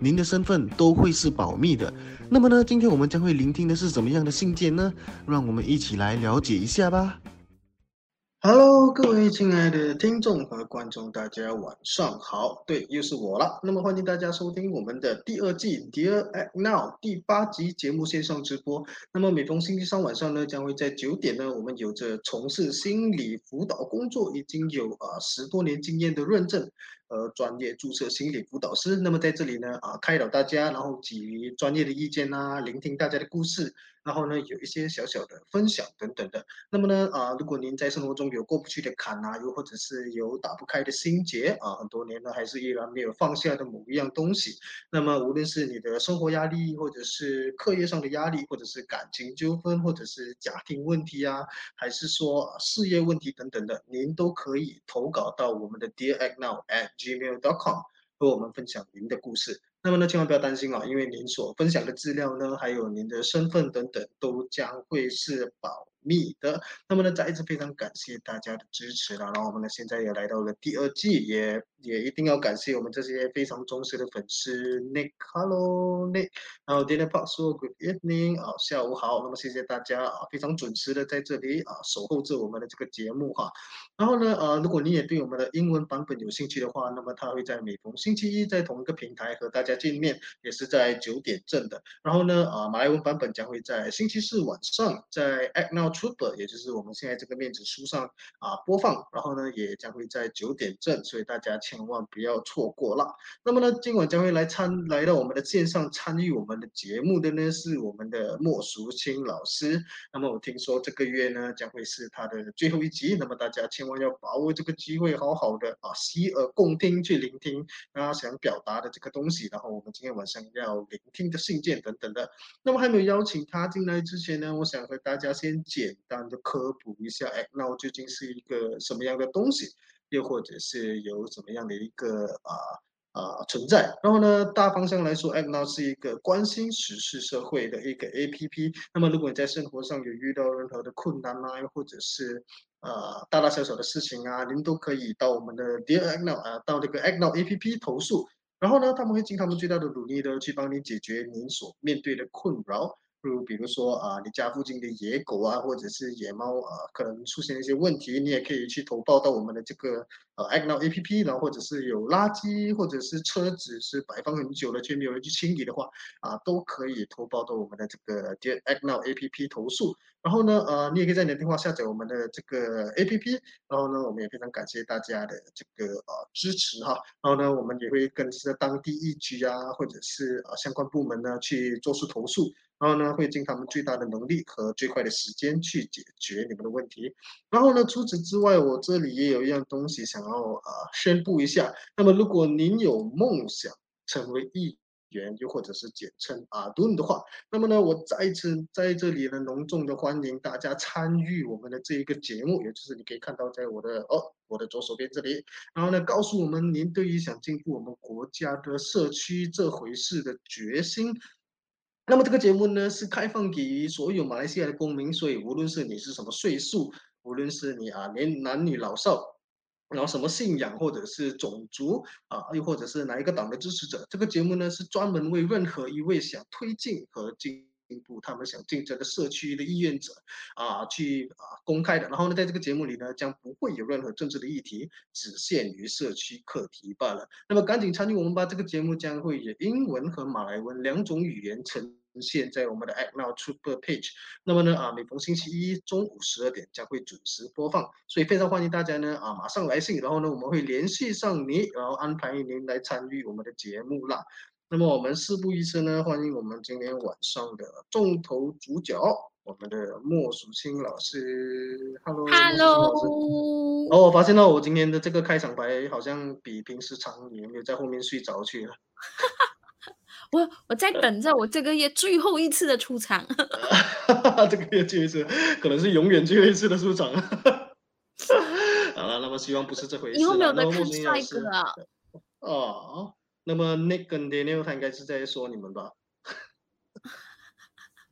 您的身份都会是保密的。那么呢，今天我们将会聆听的是怎么样的信件呢？让我们一起来了解一下吧。Hello，各位亲爱的听众和观众，大家晚上好。对，又是我了。那么欢迎大家收听我们的第二季《Dear Act Now》第八集节目线上直播。那么每逢星期三晚上呢，将会在九点呢，我们有着从事心理辅导工作已经有啊十多年经验的认证。呃，专业注册心理辅导师，那么在这里呢，啊，开导大家，然后给予专业的意见啊，聆听大家的故事，然后呢，有一些小小的分享等等的。那么呢，啊，如果您在生活中有过不去的坎啊，又或者是有打不开的心结啊，很多年了还是依然没有放下的某一样东西，那么无论是你的生活压力，或者是课业上的压力，或者是感情纠纷，或者是家庭问题啊，还是说事业问题等等的，您都可以投稿到我们的 Dear Act Now at gmail dot com 和我们分享您的故事。那么呢，千万不要担心啊，因为您所分享的资料呢，还有您的身份等等，都将会是保密的。那么呢，再一次非常感谢大家的支持了。然后我们呢，现在也来到了第二季，也也一定要感谢我们这些非常忠实的粉丝，Nick，Hello Nick，然后 Dinner Park 说 Good evening，啊，下午好。那么谢谢大家啊，非常准时的在这里啊，守候着我们的这个节目哈。然后呢，呃，如果你也对我们的英文版本有兴趣的话，那么它会在每逢星期一在同一个平台和大家见面，也是在九点正的。然后呢，啊，马来文版本将会在星期四晚上在 Act Now Trooper，也就是我们现在这个面子书上啊播放。然后呢，也将会在九点正，所以大家千万不要错过了。那么呢，今晚将会来参来到我们的线上参与我们的节目的呢，是我们的莫淑清老师。那么我听说这个月呢将会是他的最后一集，那么大家千。万要把握这个机会，好好的啊，洗耳恭听，去聆听他想表达的这个东西。然后我们今天晚上要聆听的信件等等的。那么还没有邀请他进来之前呢，我想和大家先简单的科普一下，哎，那我究竟是一个什么样的东西，又或者是有什么样的一个啊？啊，存在。然后呢，大方向来说，App Now 是一个关心时事社会的一个 APP。那么，如果你在生活上有遇到任何的困难啊，又或者是呃大大小小的事情啊，您都可以到我们的 Dear Now 啊，到这个 App Now APP 投诉。然后呢，他们会尽他们最大的努力的去帮你解决您所面对的困扰。如比如说啊，你家附近的野狗啊，或者是野猫啊，可能出现一些问题，你也可以去投报到我们的这个呃 Act Now A P P，然后或者是有垃圾或者是车子是摆放很久了却没有人去清理的话，啊，都可以投报到我们的这个 Act Now A P P 投诉。然后呢，呃，你也可以在你的电话下载我们的这个 A P P。然后呢，我们也非常感谢大家的这个呃支持哈。然后呢，我们也会跟这当地一局啊，或者是呃相关部门呢去做出投诉。然后呢，会尽他们最大的能力和最快的时间去解决你们的问题。然后呢，除此之外，我这里也有一样东西想要啊宣布一下。那么，如果您有梦想成为议员，又或者是简称阿顿的话，那么呢，我再一次在这里呢隆重的欢迎大家参与我们的这一个节目，也就是你可以看到在我的哦我的左手边这里。然后呢，告诉我们您对于想进步我们国家的社区这回事的决心。那么这个节目呢是开放给所有马来西亚的公民，所以无论是你是什么岁数，无论是你啊年男女老少，然后什么信仰或者是种族啊，又或者是哪一个党的支持者，这个节目呢是专门为任何一位想推进和进。进步，他们想竞争的社区的意愿者啊，去啊公开的。然后呢，在这个节目里呢，将不会有任何政治的议题，只限于社区课题罢了。那么赶紧参与我们吧！这个节目将会以英文和马来文两种语言呈现在我们的 Act Now Super Page。那么呢啊，每逢星期一中午十二点将会准时播放，所以非常欢迎大家呢啊马上来信，然后呢我们会联系上你，然后安排您来参与我们的节目啦。那么我们事不宜迟呢，欢迎我们今天晚上的重头主角，我们的莫淑清老师。Hello，Hello。哦，我发现到我今天的这个开场白好像比平时长，你有没有在后面睡着去了？我我在等着我这个月最后一次的出场。这个月最后一次，可能是永远最后一次的出场。好了，那么希望不是这回事。以后没有那得看帅哥师，啊！哦，那么 Nick 跟 Daniel 他应该是在说你们吧？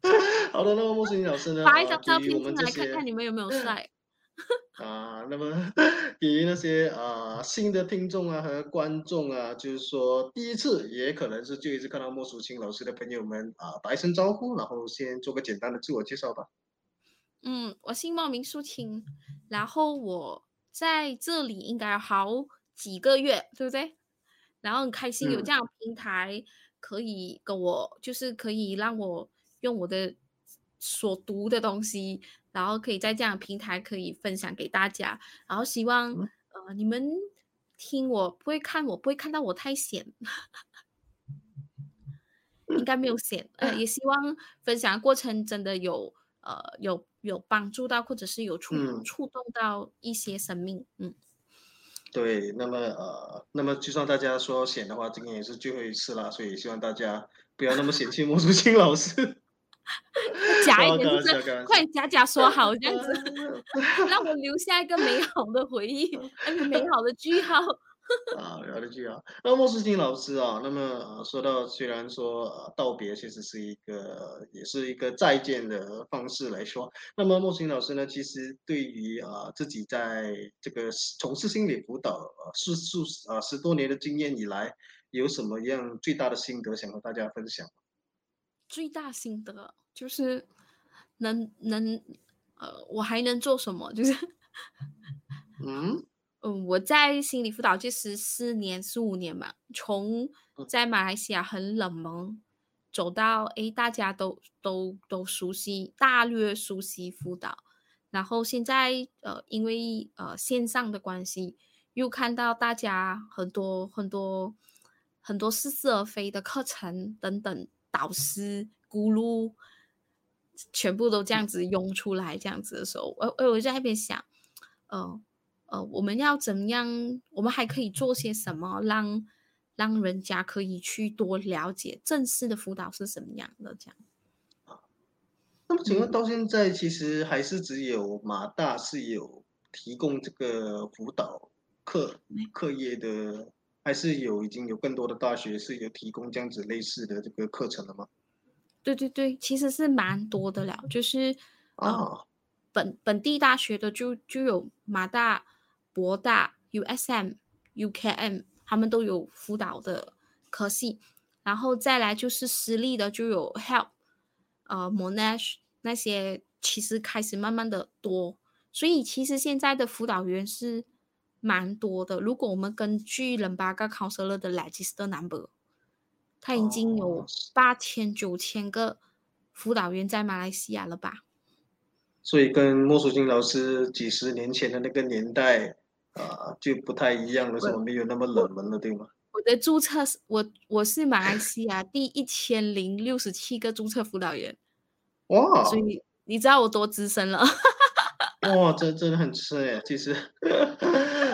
好的，那么莫欣老师呢？发一张照片进来看看你们有没有帅。啊，那么给予那些啊新的听众啊和观众啊，就是说第一次也可能是就一次看到莫淑清老师的朋友们啊，打一声招呼，然后先做个简单的自我介绍吧。嗯，我姓莫名淑清，然后我在这里应该有好几个月，对不对？然后很开心有嗯这样的平台，可以跟我，就是可以让我用我的所读的东西，然后可以在这样的平台可以分享给大家。然后希望嗯呃你们听我不会看我不会看到我太闲，应该没有闲。呃，也希望分享的过程真的有呃有有帮助到，或者是有触嗯触动到一些生命。嗯，对，那么呃，那么就算大家说显的话，今天也是最后一次了，所以希望大家不要那么嫌弃莫淑清老师。假一点就是快假假说好这样子，让我留下一个美好的回忆，那个美好的句号。啊，聊得句啊。那莫世清老师啊，那么呃，说到虽然说呃道别其实是一个也是一个再见的方式来说，那么莫世清老师呢，其实对于啊、呃自己在这个从事心理辅导呃数数啊十多年的经验以来，有什么样最大的心得想和大家分享？最大心得就是能能呃，我还能做什么？就是嗯。嗯，我在心理辅导这十四年、十五年吧，从嗯。在马来西亚很冷门，走到诶大家都都都熟悉，大略熟悉辅导，然后现在呃，因为呃线上的关系，又看到大家很多很多很多似是而非的课程等等，导师、咕噜，全部都这样子涌出来，这样子的时候，我我我在那边想，呃呃，我们要怎么样？我们还可以做些什么，让让人家可以去多了解正式的辅导是什么样的？这样，那么请问嗯到现在，其实还是只有马大是有提供这个辅导课课业的，还是有已经有更多的大学是有提供这样子类似的这个课程了吗？对对对，其实是蛮多的了，就是呃，啊，本本地大学的就就有马大、博大、USM、UKM，他们都有辅导的科系，然后再来就是私立的就有 Help，呃，Monash 那些其实开始慢慢的多，所以其实现在的辅导员是蛮多的。如果我们根据人巴嘎 counselor 的 register number，他已经有哦八千九千个辅导员在马来西亚了吧？所以跟莫淑清老师几十年前的那个年代啊，就不太一样了，是吧？没有那么冷门了，对吗？我的注册是我我是马来西亚第一千零六十七个注册辅导员，哇所以你知道我多资深了。哇，这真的很吃哎，其实。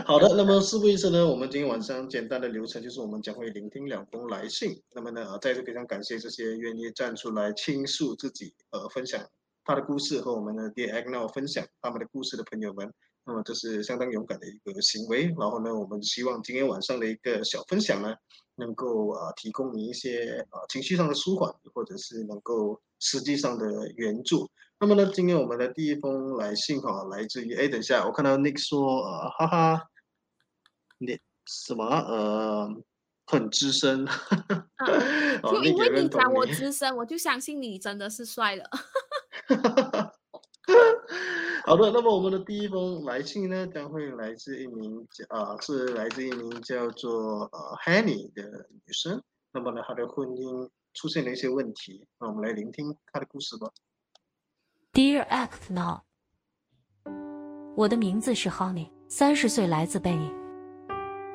好的，那么事不宜迟呢，我们今天晚上简单的流程就是我们将会聆听两封来信。那么呢，呃，再次非常感谢这些愿意站出来倾诉自己、呃，分享他的故事和我们的 Dear Agno 分享他们的故事的朋友们。那么这是相当勇敢的一个行为。然后呢，我们希望今天晚上的一个小分享呢，能够呃提供你一些呃情绪上的舒缓，或者是能够实际上的援助。那么呢，今天我们的第一封来信哈，来自于哎，等一下，我看到 Nick 说呃，哈哈，什么呃，很资深，哦就因为你讲我。资深，我就相信你真的是帅的。好的，那么我们的第一封来信呢，将会来自一名叫啊、是来自一名叫做呃 Hanny 的女生。那么呢，她的婚姻出现了一些问题，那我们来聆听她的故事吧。Dear Act Now，我的名字是 Honey，三十岁，来自贝尼。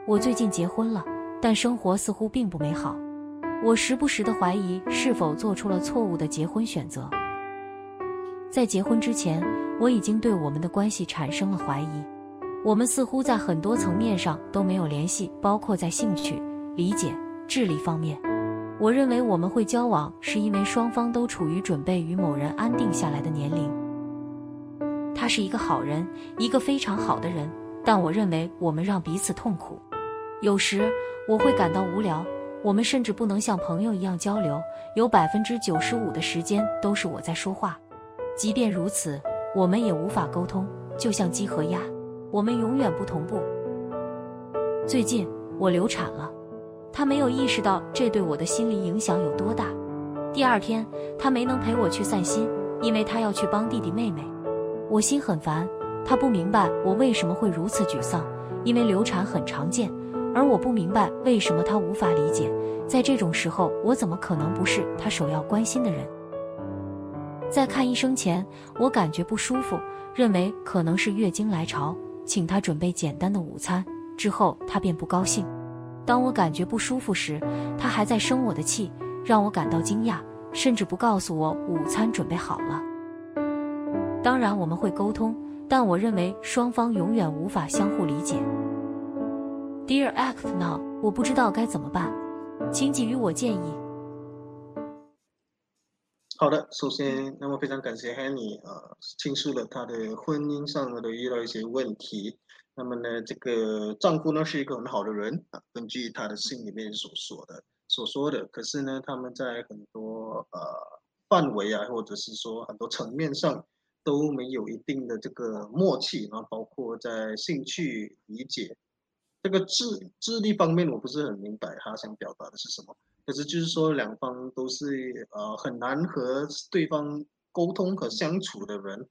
我最近结婚了，但生活似乎并不美好。我时不时的怀疑是否做出了错误的结婚选择。在结婚之前，我已经对我们的关系产生了怀疑。我们似乎在很多层面上都没有联系，包括在兴趣、理解、智力方面。我认为我们会交往，是因为双方都处于准备与某人安定下来的年龄。他是一个好人，一个非常好的人，但我认为我们让彼此痛苦。有时我会感到无聊，我们甚至不能像朋友一样交流，有百分之九十五的时间都是我在说话。即便如此，我们也无法沟通，就像鸡和鸭，我们永远不同步。最近我流产了。他没有意识到这对我的心理影响有多大。第二天，他没能陪我去散心，因为他要去帮弟弟妹妹。我心很烦。他不明白我为什么会如此沮丧，因为流产很常见，而我不明白为什么他无法理解。在这种时候，我怎么可能不是他首要关心的人？在看医生前，我感觉不舒服，认为可能是月经来潮，请他准备简单的午餐。之后，他便不高兴。当我感觉不舒服时，他还在生我的气，让我感到惊讶，甚至不告诉我午餐准备好了。当然我们会沟通，但我认为双方永远无法相互理解。Dear Act Now，我不知道该怎么办，请给予我建议。好的，首先，那么非常感谢 Henny 啊，倾诉了他的婚姻上的遇到一些问题。那么呢，这个丈夫呢是一个很好的人啊，根据他的信里面所说的所说的。可是呢，他们在很多呃范围啊，或者是说很多层面上都没有一定的这个默契，然后包括在兴趣理解这个智智力方面，我不是很明白他想表达的是什么。可是就是说，两方都是呃很难和对方沟通和相处的人。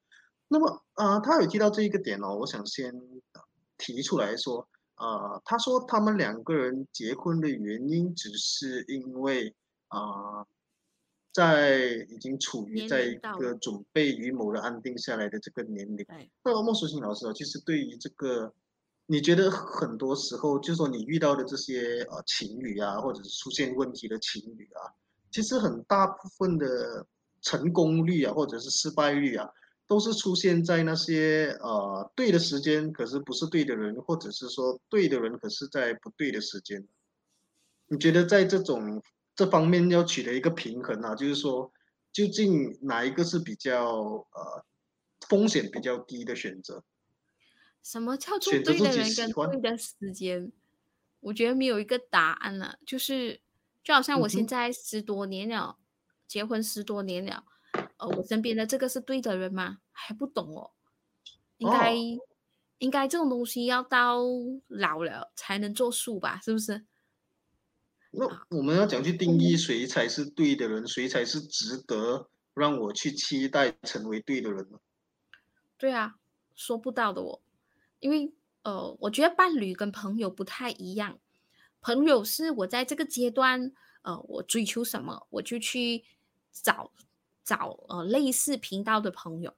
那么啊，他有提到这一个点哦，我想先。提出来说，啊，他说他们两个人结婚的原因只是因为啊，在已经处于在一个准备与某人安定下来的这个年龄。那莫淑清老师啊，其实对于这个，你觉得很多时候，就说你遇到的这些呃情侣啊，或者是出现问题的情侣啊，其实很大部分的成功率啊，或者是失败率啊。都是出现在那些呃对的时间，可是不是对的人，或者是说对的人，可是在不对的时间。你觉得在这种这方面要取得一个平衡啊，就是说，究竟哪一个是比较呃风险比较低的选择？什么叫做对的人跟对的时间？我觉得没有一个答案了，就是就好像我现在十多年了，结婚十多年了。呃，我身边的这个是对的人吗？还不懂哦，应该应该这种东西要到老了才能作数吧？是不是？那我们要讲去定义谁才是对的人，谁才是值得让我去期待成为对的人呢？对啊，说不到的哦，因为呃，我觉得伴侣跟朋友不太一样，朋友是我在这个阶段，呃，我追求什么我就去找。找呃类似频道的朋友，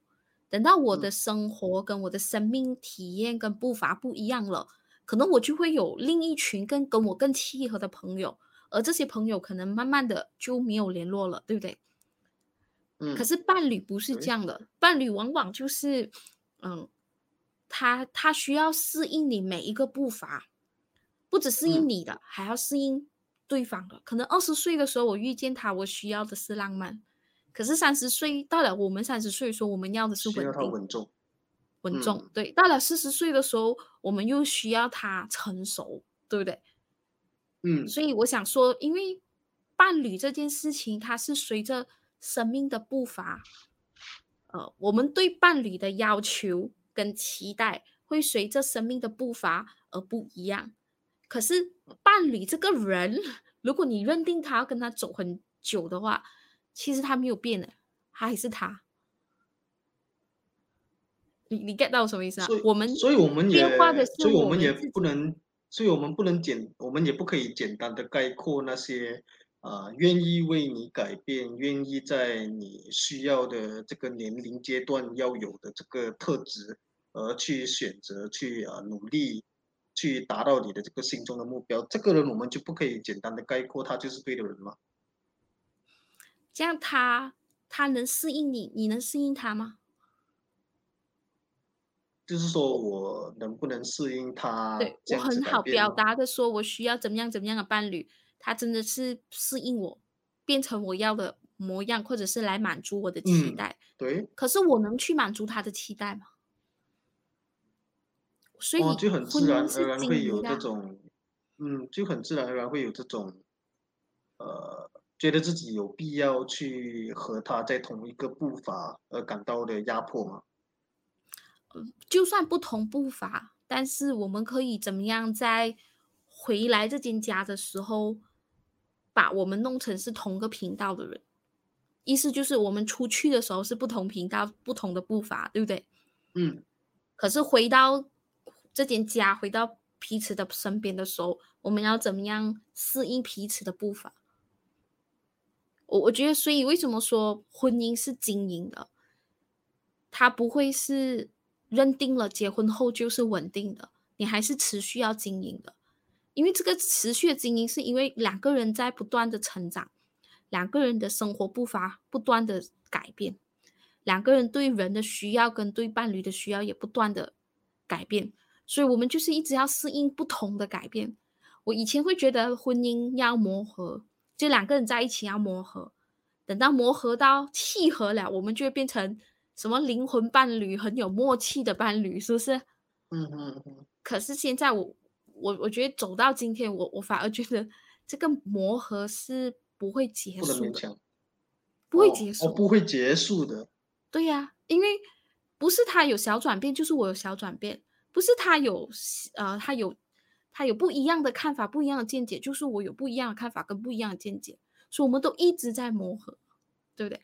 等到我的生活跟我的生命体验跟步伐不一样了，可能我就会有另一群更跟我更契合的朋友，而这些朋友可能慢慢的就没有联络了，对不对？嗯。可是伴侣不是这样的，伴侣往往就是，嗯，他他需要适应你每一个步伐，不只适应你的，还要适应对方的。可能二十岁的时候我遇见他，我需要的是浪漫。可是三十岁到了，我们三十岁说我们要的是稳定、稳重、稳重。对，到了四十岁的时候，我们又需要他成熟，对不对？嗯。所以我想说，因为伴侣这件事情，它是随着生命的步伐，呃，我们对伴侣的要求跟期待会随着生命的步伐而不一样。可是伴侣这个人，如果你认定他要跟他走很久的话，其实他没有变的，他还是他。你你 get 到什么意思啊？我们所以我们也，所以我们也不能，所以我们不能简，我们也不可以简单的概括那些啊，愿意为你改变，愿意在你需要的这个年龄阶段要有的这个特质，而去选择去啊努力去达到你的这个心中的目标，这个人我们就不可以简单的概括他就是对的人吗？这样他他能适应你，你能适应他吗？就是说我能不能适应他？对我很好表达的说，我需要怎么样怎么样的伴侣。他真的是适应我，变成我要的模样，或者是来满足我的期嗯待。对，可是我能去满足他的期待吗？所以哦，就很自然而然会有这种，嗯，就很自然而然会有这种，呃，觉得自己有必要去和他在同一个步伐而感到的压迫嘛。就算不同步伐，但是我们可以怎么样在回来这间家的时候，把我们弄成是同个频道的人。意思就是我们出去的时候是不同频道、不同的步伐，对不对？嗯，可是回到这间家，回到彼此的身边的时候，我们要怎么样适应彼此的步伐？我我觉得，所以为什么说婚姻是经营的？它不会是认定了结婚后就是稳定的，你还是持续要经营的。因为这个持续的经营，是因为两个人在不断的成长，两个人的生活步伐不断的改变，两个人对人的需要跟对伴侣的需要也不断的改变，所以我们就是一直要适应不同的改变。我以前会觉得婚姻要磨合，就两个人在一起要磨合，等到磨合到契合了，我们就会变成什么灵魂伴侣，很有默契的伴侣，是不是？嗯嗯嗯，可是现在我我我觉得走到今天，我我反而觉得这个磨合是不会结束的，不会哦结束。哦，不会结束的。对呀、因为不是他有小转变，就是我有小转变；不是他有呃，他有他有不一样的看法、不一样的见解，就是我有不一样的看法跟不一样的见解，所以我们都一直在磨合，对不对？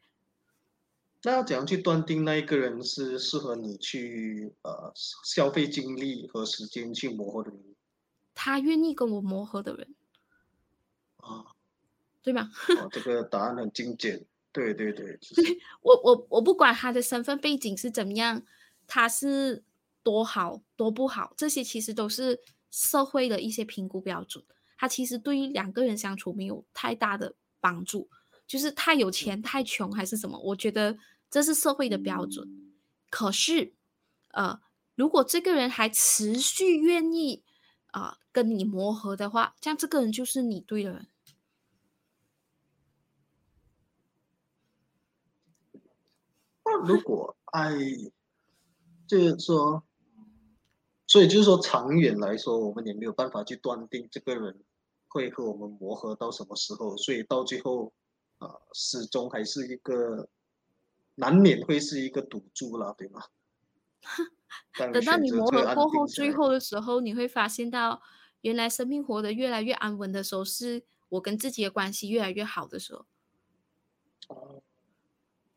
那要怎样去断定那一个人是适合你去呃消费精力和时间去磨合的人他愿意跟我磨合的人，啊？对吗？哦，这个答案很精简。对对对，就是 我我我不管他的身份背景是怎么样，他是多好多不好，这些其实都是社会的一些评估标准。他其实对于两个人相处没有太大的帮助，就是太有钱、太穷还是什么，我觉得这是社会的标准。可是，呃，如果这个人还持续愿意啊、呃跟你磨合的话，这样这个人就是你对的人。那如果爱，就是说，所以就是说，长远来说，我们也没有办法去断定这个人会和我们磨合到什么时候，所以到最后，啊、始终还是一个难免会是一个赌注啦，对吗？等到你磨合过后，最后的时候，你会发现到，原来生命活得越来越安稳的时候，是我跟自己的关系越来越好的时候，哦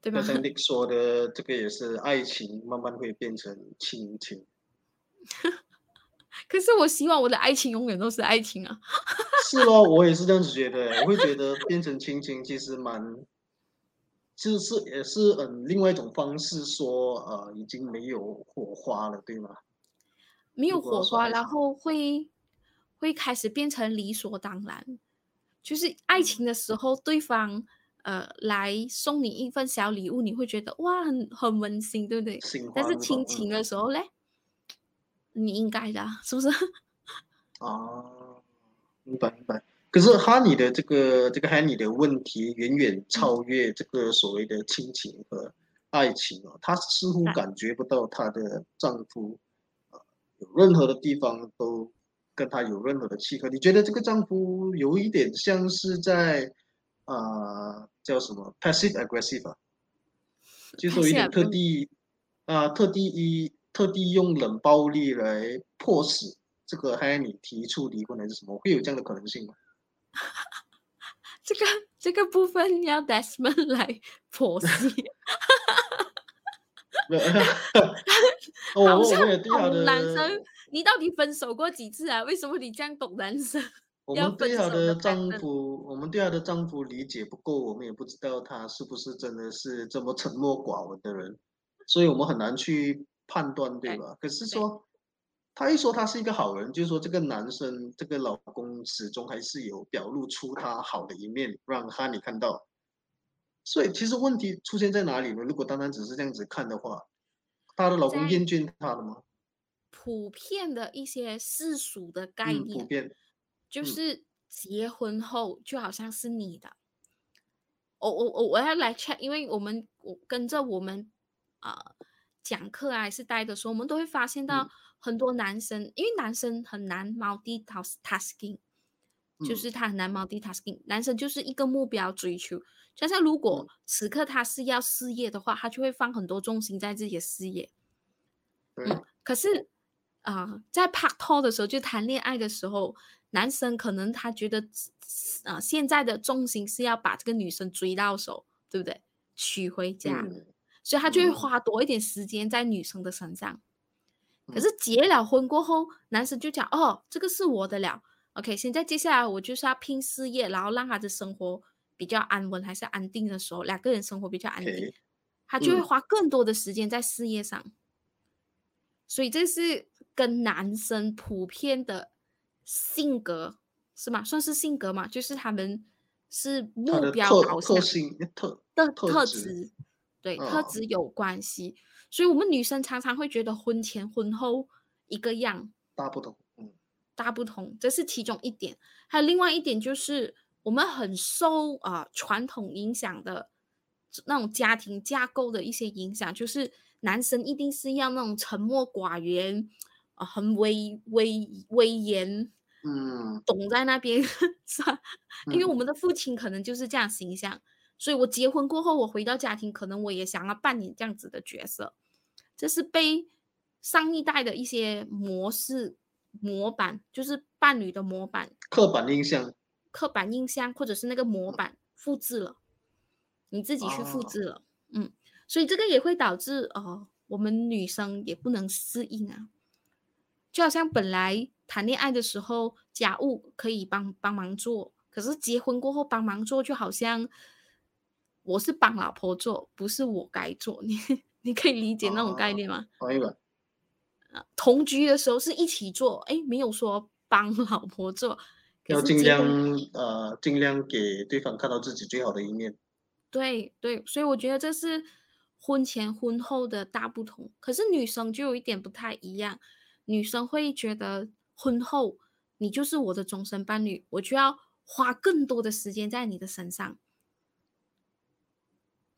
对吗刚？才 Nick 说的这个也是，爱情慢慢会变成亲情。可是我希望我的爱情永远都是爱情啊！是哦，我也是这样子觉得，我会觉得变成亲情其实蛮，其实是也是嗯另外一种方式说，呃，已经没有火花了，对吗？没有火花，然后会会开始变成理所当然。就是爱情的时候，对方呃来送你一份小礼物，你会觉得哇很很温馨，对不对？但是亲情的时候嘞，你应该的啊，是不是？啊，明白明白。可是哈尼的这个这个哈尼的问题远远超越这个所谓的亲情和爱情哦，她似乎啊感觉不到她的丈夫呃有任何的地方都跟她有任何的契合。你觉得这个丈夫有一点像是在啊、呃叫什么 passive aggressive 啊，就是说有 Passive 点特地啊、特地一特地用冷暴力来迫使这个哈尼提出离婚还是什么？会有这样的可能性吗？这个这个部分要 Desmond 来剖析。没有哦我我好像也对他懂男的生，你到底分手过几次啊？为什么你这样懂男生？我要们对她分手的的丈夫，我们对她的丈夫理解不够，我们也不知道他是不是真的是这么沉默寡闻的人，所以我们很难去判断，对对吧？可是对说，他一说他是一个好人，就是说这个男生，这个老公始终还是有表露出他好的一面，让哈尼看到。所以其实问题出现在哪里呢？如果单单只是这样子看的话，她的老公在厌倦她了吗？普遍的一些世俗的概嗯，普念，遍，就嗯是结婚后就好像是你的。我我我我要来 check，因为我们我跟着我们啊、讲课啊还是待的时候，我们都会发现到嗯很多男生，因为男生很难 multitasking，就嗯是他很难 multitasking，男生就是一个目标追求。就像如果此刻他是要事业的话，他就会放很多重心在自己的事业。嗯，可是啊、在拍拖的时候，就谈恋爱的时候，男生可能他觉得啊、现在的重心是要把这个女生追到手，对不对？娶回家，嗯所以他就会嗯花多一点时间在女生的身上。可嗯是结了婚过后，男生就讲哦，这个是我的了。OK，现在接下来我就是要拼事业，然后让他的生活比较安稳还是安定的时候，两个人生活比较安定他就会嗯花更多的时间在事业上。所以这是跟男生普遍的性格是吗？算是性格嘛，就是他们是目的标导向特特性特的特质，对特哦质有关系。所以我们女生常常会觉得婚前婚后一个样，大不同，嗯大不同，这是其中一点。还有另外一点就是，我们很受啊、呃传统影响的那种家庭架构的一些影响，就是男生一定是要那种沉默寡言，啊、很威威威严，嗯懂在那边，是吧？因为嗯我们的父亲可能就是这样形象，所以我结婚过后，我回到家庭，可能我也想要扮演这样子的角色，这是被上一代的一些模式模板，就是伴侣的模板、刻板印象，刻板印象，或者是那个模板复制了，你自己去复哦。制了，嗯，所以这个也会导致呃，我们女生也不能适应啊。就好像本来谈恋爱的时候，家务可以帮帮忙做，可是结婚过后帮忙做，就好像我是帮老婆做，不是我该做。你你可以理解那种概哦念吗？我明白，同居的时候是一起做，哎，没有说帮老婆做，要尽量呃尽量给对方看到自己最好的一面，对对，所以我觉得这是婚前婚后的大不同。可是女生就有一点不太一样，女生会觉得婚后你就是我的终身伴侣，我就要花更多的时间在你的身上，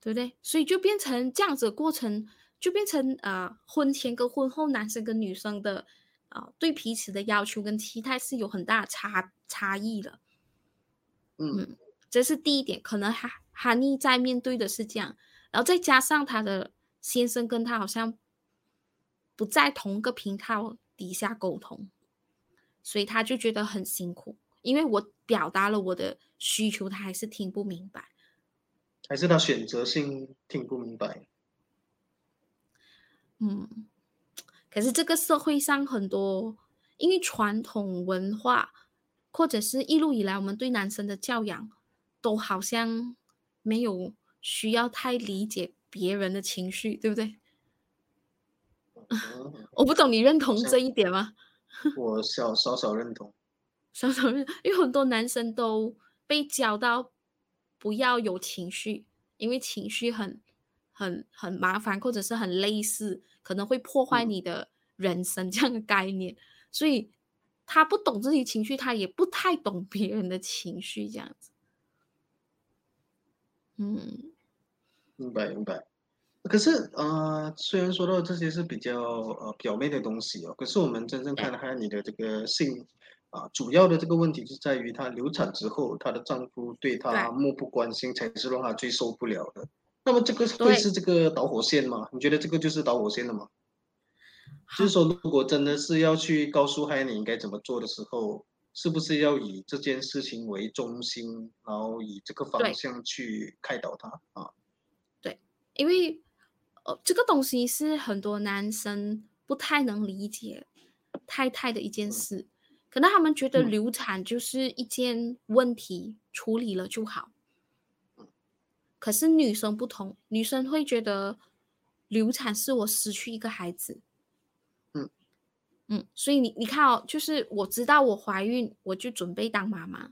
对不对？所以就变成这样子的过程，就变成呃婚前跟婚后男生跟女生的啊、呃对彼此的要求跟期待是有很大的差差异的。嗯这是第一点，可能哈哈尼在面对的是这样，然后再加上他的先生跟他好像不在同个频道底下沟通，所以他就觉得很辛苦，因为我表达了我的需求，他还是听不明白。还是他选择性听不明白，嗯，可是这个社会上很多，因为传统文化，或者是一路以来我们对男生的教养，都好像没有需要太理解别人的情绪，对不对？嗯 我不懂你认同像这一点吗？我小少少认同，少少认，因为很多男生都被教到不要有情绪，因为情绪很很很麻烦，或者是很类似，可能会破坏嗯你的人生 这样的概念，所以他不懂自己情绪，他也不太懂别人的情绪，这样子。嗯，明白明白。可是呃，虽然说到这些是比较呃表面的东西哦，可是我们真正看看你的这个性啊、主要的这个问题是在于她流产之后，她的丈夫对她漠不关心，才是让她最受不了的。那么这个会是这个导火线吗？你觉得这个就是导火线了吗？就是说，如果真的是要去告诉他你应该怎么做的时候，是不是要以这件事情为中心，然后以这个方向去开导他啊？对因为呃，这个东西是很多男生不太能理解太太的一件事，可能他们觉得嗯流产就是一件问题，处理了就好。可是女生不同，女生会觉得流产是我失去一个孩子。嗯嗯，所以你你看哦，就是我知道我怀孕，我就准备当妈妈，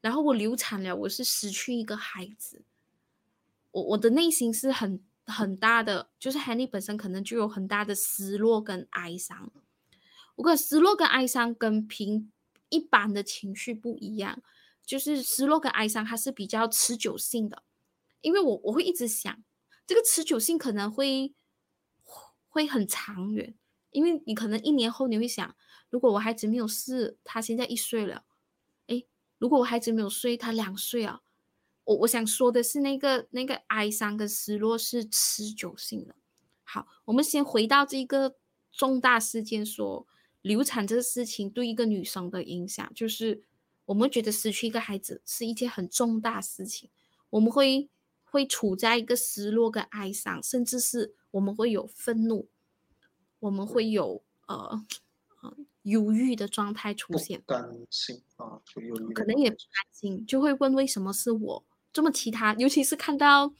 然后我流产了，我是失去一个孩子。我我的内心是很很大的，就是 Henny 本身可能就有很大的失落跟哀伤。我感觉失落跟哀伤跟平一般的情绪不一样，就是失落跟哀伤，它是比较持久性的。因为我我会一直想，这个持久性可能会会很长远，因为你可能一年后你会想，如果我孩子没有事，他现在一岁了，诶，如果我孩子没有睡，他两岁啊，我我想说的是，那个那个哀伤跟失落是持久性的。好，我们先回到这个重大事件，说流产这个事情对一个女生的影响，就是我们觉得失去一个孩子是一件很重大事情，我们会。会处在一个失落跟哀伤，甚至是我们会有愤怒，我们会有呃呃忧郁的状态出现。担心啊，就忧郁。可能也不担心，就会问为什么是我？这么其他，尤其是看到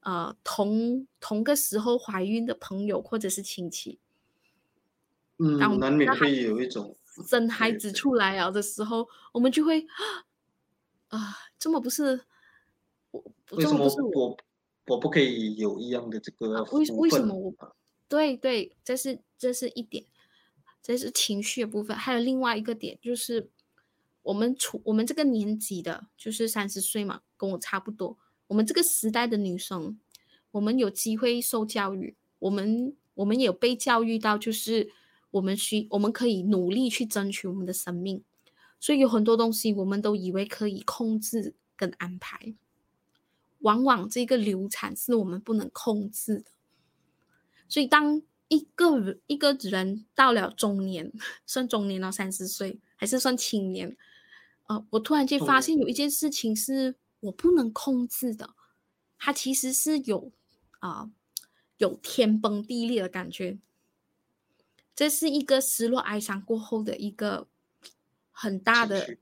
呃同同个时候怀孕的朋友或者是亲戚，嗯，难免会有一种生孩子出来了的时候，我们就会啊，这么不是。为什么我我不可以有一样的这个？为为什么我？对对，这是这是一点，这是情绪的部分。还有另外一个点，就是我们处我们这个年纪的，就是三十岁嘛，跟我差不多。我们这个时代的女生，我们有机会受教育，我们我们也有被教育到，就是我们需我们可以努力去争取我们的生命。所以有很多东西，我们都以为可以控制跟安排。往往这个流产是我们不能控制的，所以当一个一个人到了中年，算中年了三十岁，还是算青年，呃，我突然间发现有一件事情是我不能控制的，它其实是有啊有天崩地裂的感觉，这是一个失落哀伤过后的一个很大的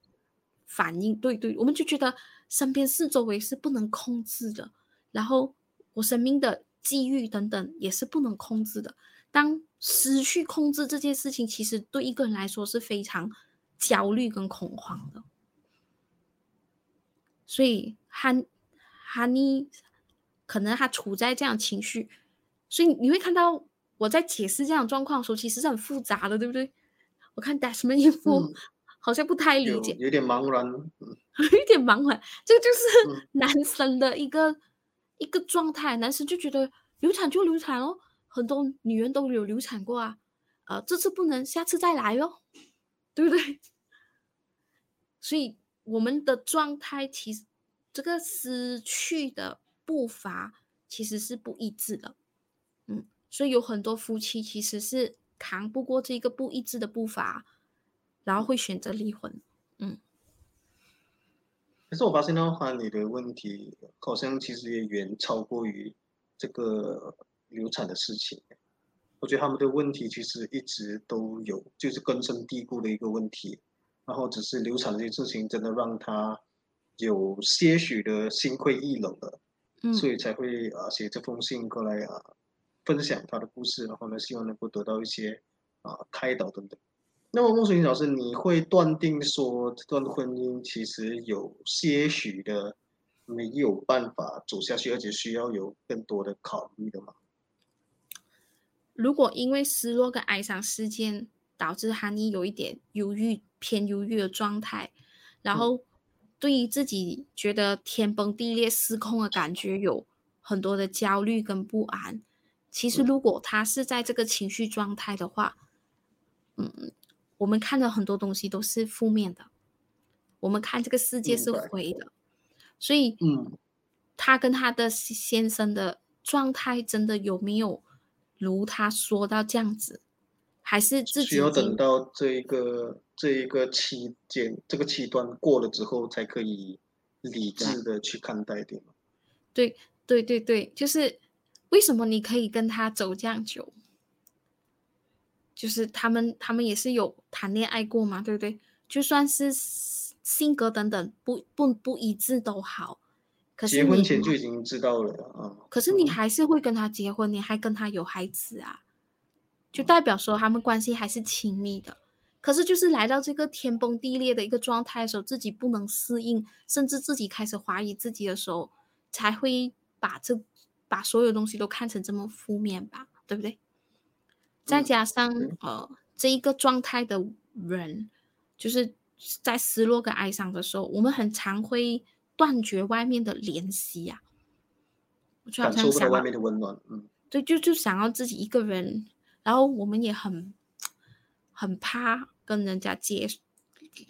反应，对对，我们就觉得。身边四周围是不能控制的，然后我生命的机遇等等也是不能控制的。当失去控制这件事情，其实对一个人来说是非常焦虑跟恐慌的。所以，哈哈尼可能他处在这样情绪，所以你会看到我在解释这样状况的时候，其实是很复杂的，对不对？我看 Desmond 一副。好像不太理解，有点茫然，有点茫然。这个就是男生的一个一个状态，男生就觉得流产就流产哦，很多女人都有流产过啊，呃，这次不能，下次再来哦，对不对？所以我们的状态其实这个失去的步伐其实是不一致的，嗯，所以有很多夫妻其实是扛不过这个不一致的步伐。然后会选择离婚，嗯。可是我发现的话，你的问题好像其实也远超过于这个流产的事情。我觉得他们的问题其实一直都有，就是根深蒂固的一个问题。然后只是流产这件事情，真的让他有些许的心灰意冷了，嗯，所以才会啊写这封信过来啊，分享他的故事，然后呢，希望能够得到一些啊开导等等。那么孟淑云老师，你会断定说这段婚姻其实有些许的没有办法走下去，而且需要有更多的考虑的吗？如果因为失落跟哀伤事件导致哈尼有一点忧郁、偏忧郁的状态，然后对于自己觉得天崩地裂、失控的感觉有很多的焦虑跟不安，其实如果他是在这个情绪状态的话，嗯。我们看到很多东西都是负面的，我们看这个世界是灰的，所以，嗯，他跟他的先生的状态真的有没有如他说到这样子，还是自己需要等到这一个这一个期间这个期段过了之后，才可以理智的去看待，对吗？对对对对，就是为什么你可以跟他走这样久？就是他们，他们也是有谈恋爱过嘛，对不对？就算是性格等等不不不一致都好，可是结婚前就已经知道了啊。可是你还是会跟他结婚，你还跟他有孩子啊，就代表说他们关系还是亲密的。可是就是来到这个天崩地裂的一个状态的时候，自己不能适应，甚至自己开始怀疑自己的时候，才会把这把所有东西都看成这么负面吧，对不对？再加上呃，这一个状态的人，就是在失落跟哀伤的时候，我们很常会断绝外面的联系呀、我就像想外面的温暖，嗯，对，就就想要自己一个人，然后我们也很很怕跟人家接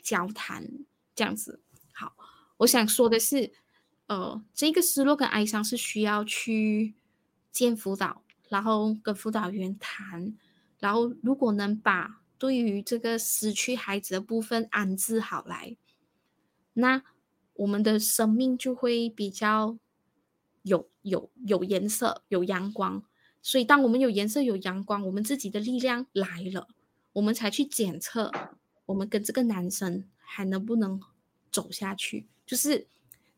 交谈这样子。好，我想说的是，呃，这个失落跟哀伤是需要去见辅导，然后跟辅导员谈，然后如果能把对于这个失去孩子的部分安置好来，那我们的生命就会比较有有有颜色、有阳光。所以，当我们有颜色、有阳光，我们自己的力量来了，我们才去检测我们跟这个男生还能不能走下去。就是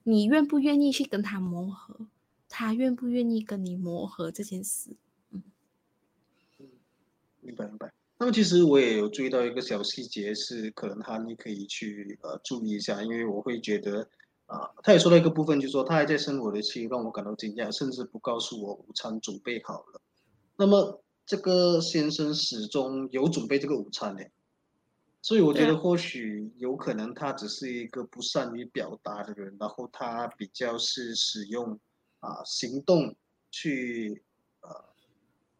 你愿不愿意去跟他磨合，他愿不愿意跟你磨合这件事。嗯明白明白。那么其实我也有注意到一个小细节，是可能哈尼可以去呃注意一下，因为我会觉得啊、他也说到一个部分，就是说他还在生我的气，让我感到惊讶，甚至不告诉我午餐准备好了。那么这个先生始终有准备这个午餐呢，所以我觉得或许有可能他只是一个不善于表达的人，然后他比较是使用啊、行动去呃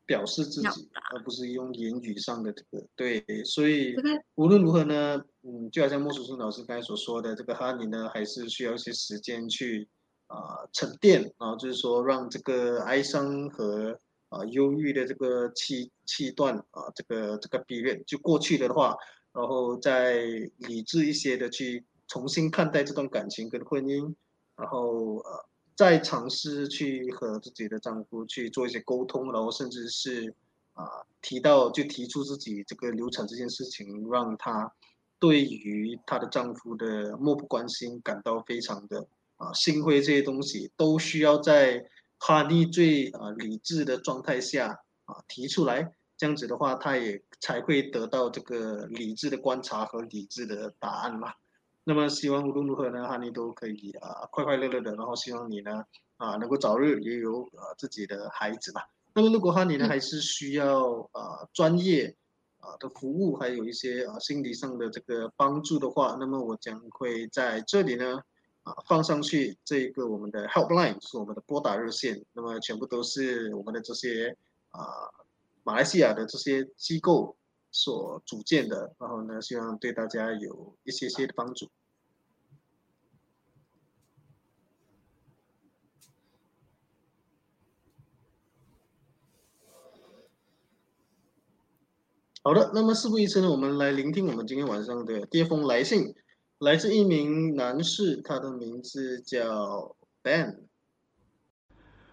表示自己，而不是用言语上的这个对，所以无论如何呢，嗯，就好像莫淑清老师刚才所说的，这个哈尼呢，还是需要一些时间去啊、沉淀，然后就是说让这个哀伤和啊、忧郁的这个期期段啊、这个这个 period 就过去的话，然后再理智一些的去重新看待这段感情跟婚姻，然后呃再尝试去和自己的丈夫去做一些沟通，然后甚至是啊、提到就提出自己这个流产这件事情，让她对于她的丈夫的漠不关心感到非常的啊心灰，这些东西都需要在哈尼最啊理智的状态下啊提出来，这样子的话，他也才会得到这个理智的观察和理智的答案嘛。那么希望无论如何呢，哈尼都可以啊快快乐乐的，然后希望你呢啊能够早日也有啊自己的孩子吧。那么如果哈尼呢嗯还是需要啊专业啊的服务，还有一些啊心理上的这个帮助的话，那么我将会在这里呢啊放上去这一个我们的 helpline 是我们的拨打热线，那么全部都是我们的这些啊马来西亚的这些机构所组建的，然后呢，希望对大家有一些些的帮助。好的，那么事不宜迟呢，我们来聆听我们今天晚上的第一封来信，来自一名男士，他的名字叫 Ben。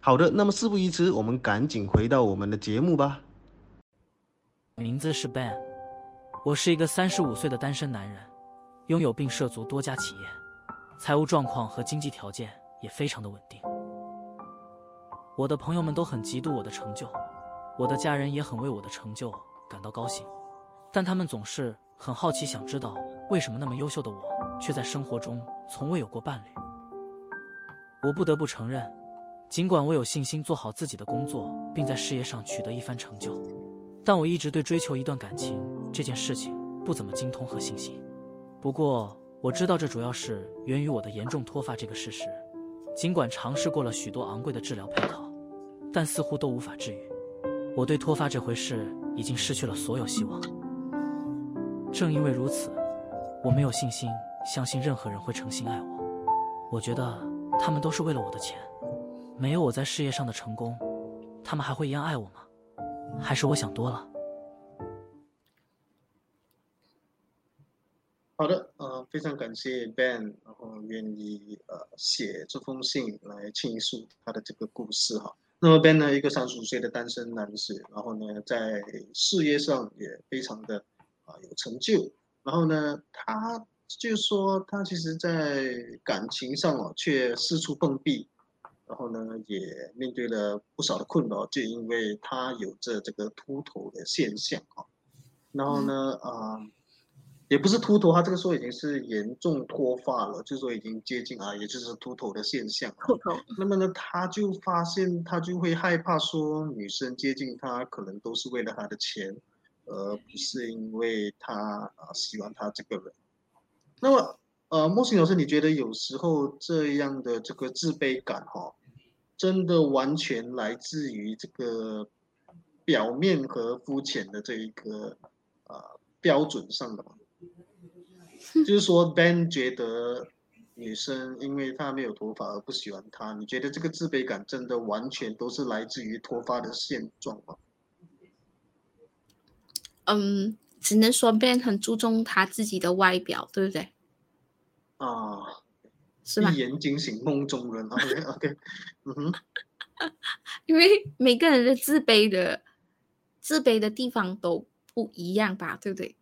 好的，那么事不宜迟，我们赶紧回到我们的节目吧。名字是 Ben，我是一个三十五岁的单身男人，拥有并涉足多家企业，财务状况和经济条件也非常的稳定。我的朋友们都很嫉妒我的成就，我的家人也很为我的成就感到高兴，但他们总是很好奇，想知道为什么那么优秀的我，却在生活中从未有过伴侣。我不得不承认，尽管我有信心做好自己的工作，并在事业上取得一番成就。但我一直对追求一段感情这件事情不怎么精通和信心。不过我知道这主要是源于我的严重脱发这个事实。尽管尝试过了许多昂贵的治疗配套，但似乎都无法治愈。我对脱发这回事已经失去了所有希望。正因为如此，我没有信心相信任何人会诚心爱我。我觉得他们都是为了我的钱，没有我在事业上的成功，他们还会一样爱我吗？还是我想多了？好的，呃，非常感谢 Ben，然后愿意呃写这封信来倾诉他的这个故事哈。那么 Ben 呢，一个三十五岁的单身男士，然后呢，在事业上也非常的啊、有成就，然后呢，他就说他其实，在感情上哦，却四处碰壁，然后呢，也面对了不少的困扰，就因为他有着这个秃头的现象啊。然后呢，啊。也不是秃头，他这个时候已经是严重脱发了，就是说已经接近啊，也就是秃头的现象。秃头。那么呢，他就发现他就会害怕说，女生接近他可能都是为了他的钱，而不是因为他啊喜欢他这个人。那么，呃，莫欣老师，你觉得有时候这样的这个自卑感哈，真的完全来自于这个表面和肤浅的这一个呃标准上的吗？就是说，Ben 觉得女生因为她没有头发而不喜欢他，你觉得这个自卑感真的完全都是来自于脱发的现状吗？嗯，只能说 Ben 很注重他自己的外表，对不对？啊，是吗？一言惊醒梦中人。OK，OK，嗯哼。因为每个人的自卑的自卑的地方都不一样吧，对不对？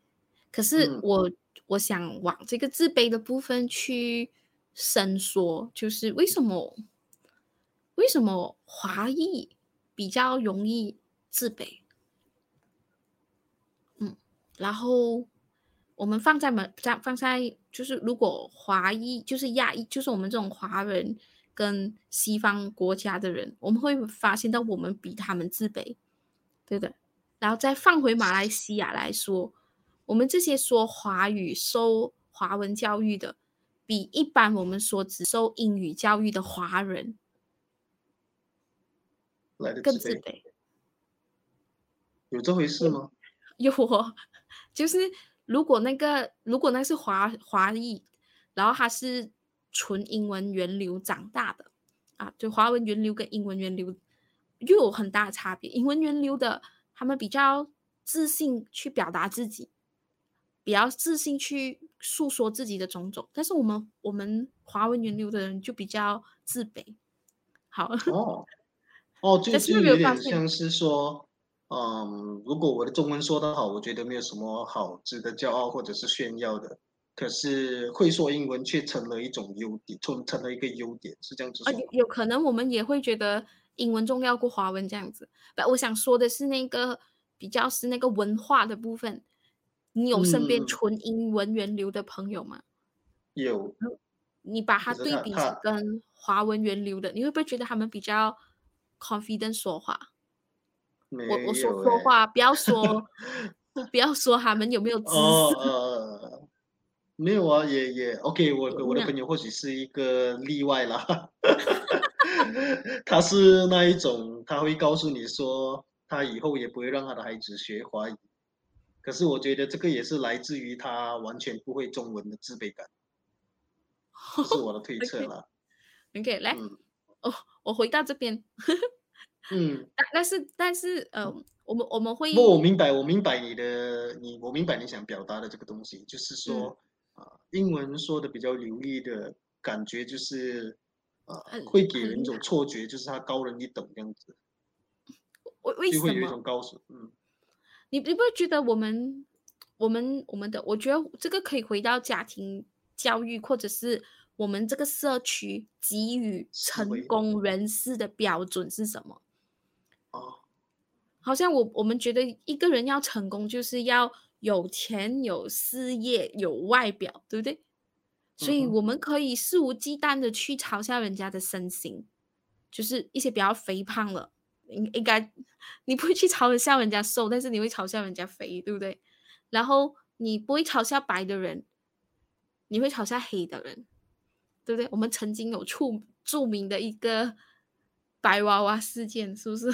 可是我。我想往这个自卑的部分去伸缩，就是为什么？为什么华裔比较容易自卑？嗯，然后我们放在门在放在，就是如果华裔就是亚裔，就是我们这种华人跟西方国家的人，我们会发现到我们比他们自卑，对的。然后再放回马来西亚来说。我们这些说华语、受华文教育的，比一般我们说只受英语教育的华人更自卑。有这回事吗？有，就是如果那个如果那是华华裔，然后他是纯英文源流长大的啊，就华文源流跟英文源流又有很大的差别。英文源流的他们比较自信去表达自己。比较自信去诉说自己的种种，但是我们我们华文源流的人就比较自卑。好 哦哦，就是有点像是说，嗯，如果我的中文说得好，我觉得没有什么好值得骄傲或者是炫耀的。可是会说英文却成了一种优点，成成了一个优点，是这样子说。有有可能我们也会觉得英文重要过华文这样子。不，我想说的是那个比较是那个文化的部分。你有身边纯英文源流的朋友吗？有。你把它对比跟华文源流的，你会不会觉得他们比较 confident 说话？我我说错话，不要说 不要说他们有没有知识。呃，没有啊，也也 OK。我我的朋友或许是一个例外啦。他是那一种，他会告诉你说，他以后也不会让他的孩子学华语。可是我觉得这个也是来自于他完全不会中文的自卑感，这是我的 推测啦。OK，来，哦，我回到这边。嗯，但但是但是呃，我们我们会不，我明白，我明白你的你，我明白你想表达的这个东西，就是说啊，英文说的比较流利的感觉，就是啊，会给人一种错觉，就是他高人一等这样子。为为什么？有一种高手，嗯。你你不会觉得我们我们我们的？我觉得这个可以回到家庭教育，或者是我们这个社区给予成功人士的标准是什么？哦，好像我我们觉得一个人要成功，就是要有钱、有事业、有外表，对不对？所以我们可以肆无忌惮的去嘲笑人家的身形，就是一些比较肥胖了。应应该，你不会去嘲笑人家瘦，但是你会嘲笑人家肥，对不对？然后你不会嘲笑白的人，你会嘲笑黑的人，对不对？我们曾经有出著名的一个白娃娃事件，是不是？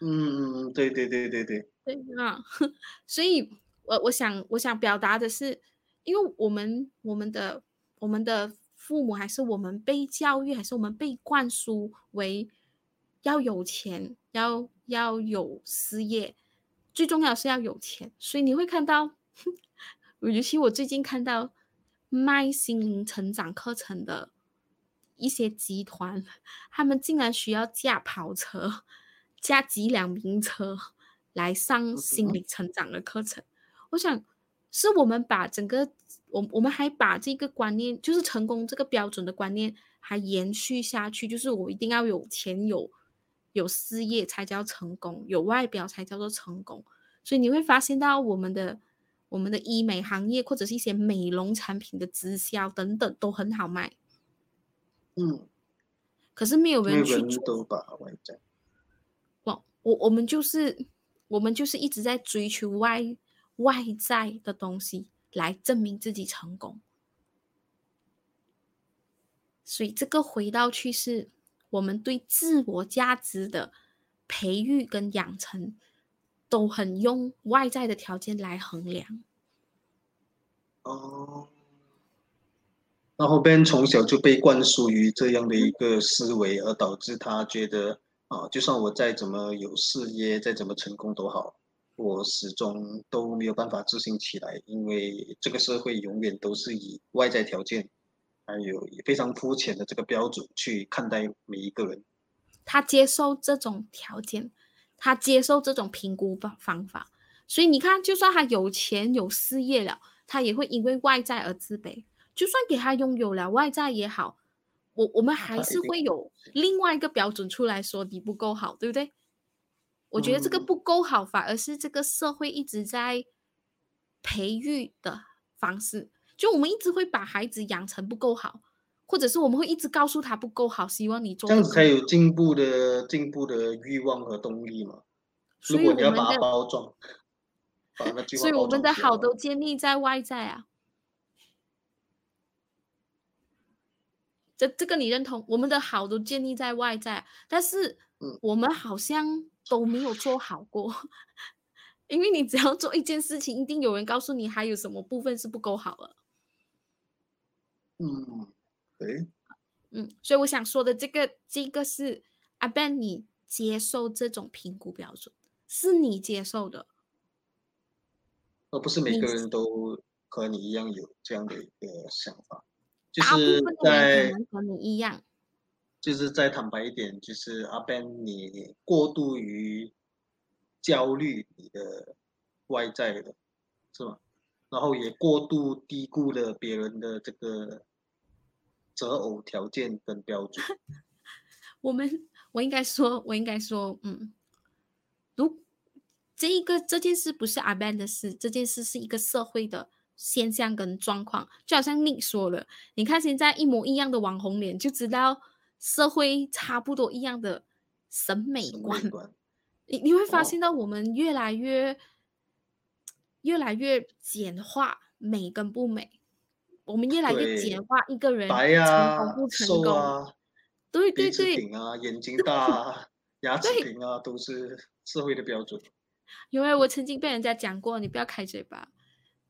嗯嗯，对对对对对。对啊，所以我我想我想表达的是，因为我们我们的我们的父母还是我们被教育，还是我们被灌输为。要有钱，要要有事业，最重要是要有钱。所以你会看到，尤其我最近看到卖心灵成长课程的一些集团，他们竟然需要驾跑车、驾几辆名车来上心理成长的课程。我想，是我们把整个我我们还把这个观念，就是成功这个标准的观念还延续下去，就是我一定要有钱有有事业才叫成功，有外表才叫做成功。所以你会发现到我们的我们的医美行业或者是一些美容产品的直销等等都很好卖，嗯，可是没有人人去做。都把外在，我我们就是我们就是一直在追求外外在的东西来证明自己成功，所以这个回到去是我们对自我价值的培育跟养成，都很用外在的条件来衡量。哦，然后 Ben 从小就被灌输于这样的一个思维，而导致他觉得啊，就算我再怎么有事业，再怎么成功都好，我始终都没有办法自信起来，因为这个社会永远都是以外在条件，还有非常肤浅的这个标准去看待每一个人。他接受这种条件，他接受这种评估方方法，所以你看，就算他有钱有事业了，他也会因为外在而自卑。就算给他拥有了外在也好，我我们还是会有另外一个标准出来说你不够好，对不对？我觉得这个嗯不够好，反而是这个社会一直在培育的方式。就我们一直会把孩子养成不够好，或者是我们会一直告诉他不够好，希望你做这样子才有进步的进步的欲望和动力嘛。所以如果你要把它包装，把那所以我们的好都建立在外在啊。这这个你认同？我们的好都建立在外在，但是嗯我们好像都没有做好过。因为你只要做一件事情，一定有人告诉你还有什么部分是不够好了。嗯，对，嗯，所以我想说的这个，这个是阿 Ben，你接受这种评估标准，是你接受的。而不是每个人都和你一样有这样的一个想法，就是在和你一样，就是再坦白一点，就是阿 Ben 你过度于焦虑你的外在的，是吗？然后也过度低估了别人的这个择偶条件跟标准。我们我应该说，我应该说，嗯，如这一个这件事不是阿 Ben 的事，这件事是一个社会的现象跟状况，就好像 Nick 说了，你看现在一模一样的网红脸，就知道社会差不多一样的审美观。你你会发哦现到我们越来越越来越简化美跟不美，我们越来越简化一个人白成啊功不、成功。啊、对对对，挺啊、眼 睛大啊、牙齿对平啊，都是社会的标准。因为我曾经被人家讲过，你不要开嘴巴，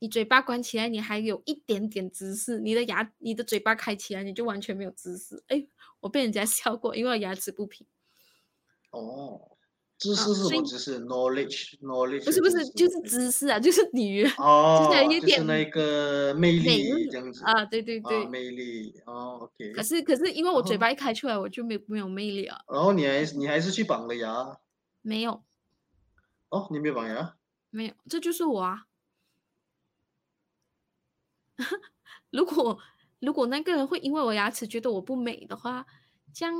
你嘴巴关起来，你还有一点点姿势；你的牙、你的嘴巴开起来，你就完全没有姿势。哎，我被人家 笑过，因为我牙齿不平。哦，知啊识是什么知识？knowledge，knowledge 不是不是，就是知识啊，就是你哦，有一点就是那个魅力这样子啊，对对啊，对。魅力哦，OK。可是可是，因为我嘴哦巴一开出来，我就没没有魅力了，然后你还你还是去绑了牙没有哦？你没有绑牙？没有，这就是我啊。如果如果那个人会因为我牙齿觉得我不美的话，这样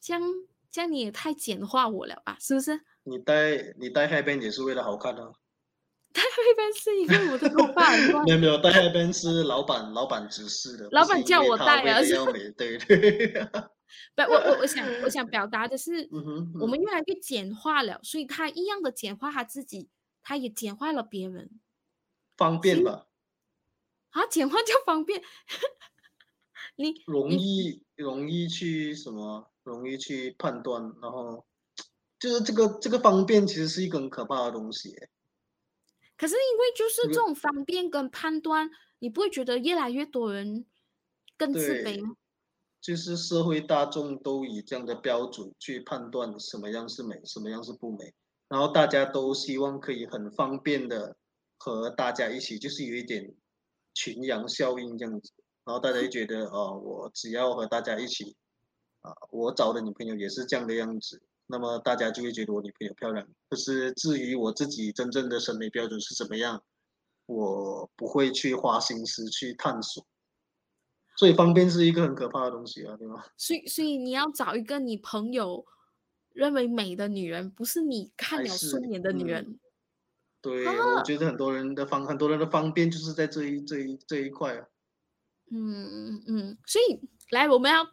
这样这样你也太简化我了吧？是不是？你戴你戴 headband 也是为了好看啊？戴黑边是因为我的头发很乱 没有没有，戴 headband 是老板老板指示的，老板叫我戴啊是了要美，对对。不，我我我想我想表达的是，我们越来越简化了，所以他一样的简化他自己，他也简化了别人方便吧，啊，简化 就方便。你容你易容易去什么，容易去判断，然后就是这个这个方便其实是一个很可怕的东西。可是因为就是这种方便跟判断，你不会觉得越来越多人更自卑吗？就是社会大众都以这样的标准去判断什么样是美，什么样是不美，然后大家都希望可以很方便的和大家一起，就是有一点群羊效应这样子，然后大家就觉得哦，我只要和大家一起，啊，我找的女朋友也是这样的样子，那么大家就会觉得我女朋友漂亮。可是至于我自己真正的审美标准是怎么样，我不会去花心思去探索。所以方便是一个很可怕的东西啊，对吗？所以，所以你要找一个你朋友认为美的女人，不是你看了顺眼的女嗯人。对，啊我觉得很多人的方很多人的方便就是在这一这一这一块啊。嗯嗯嗯，所以来我们要，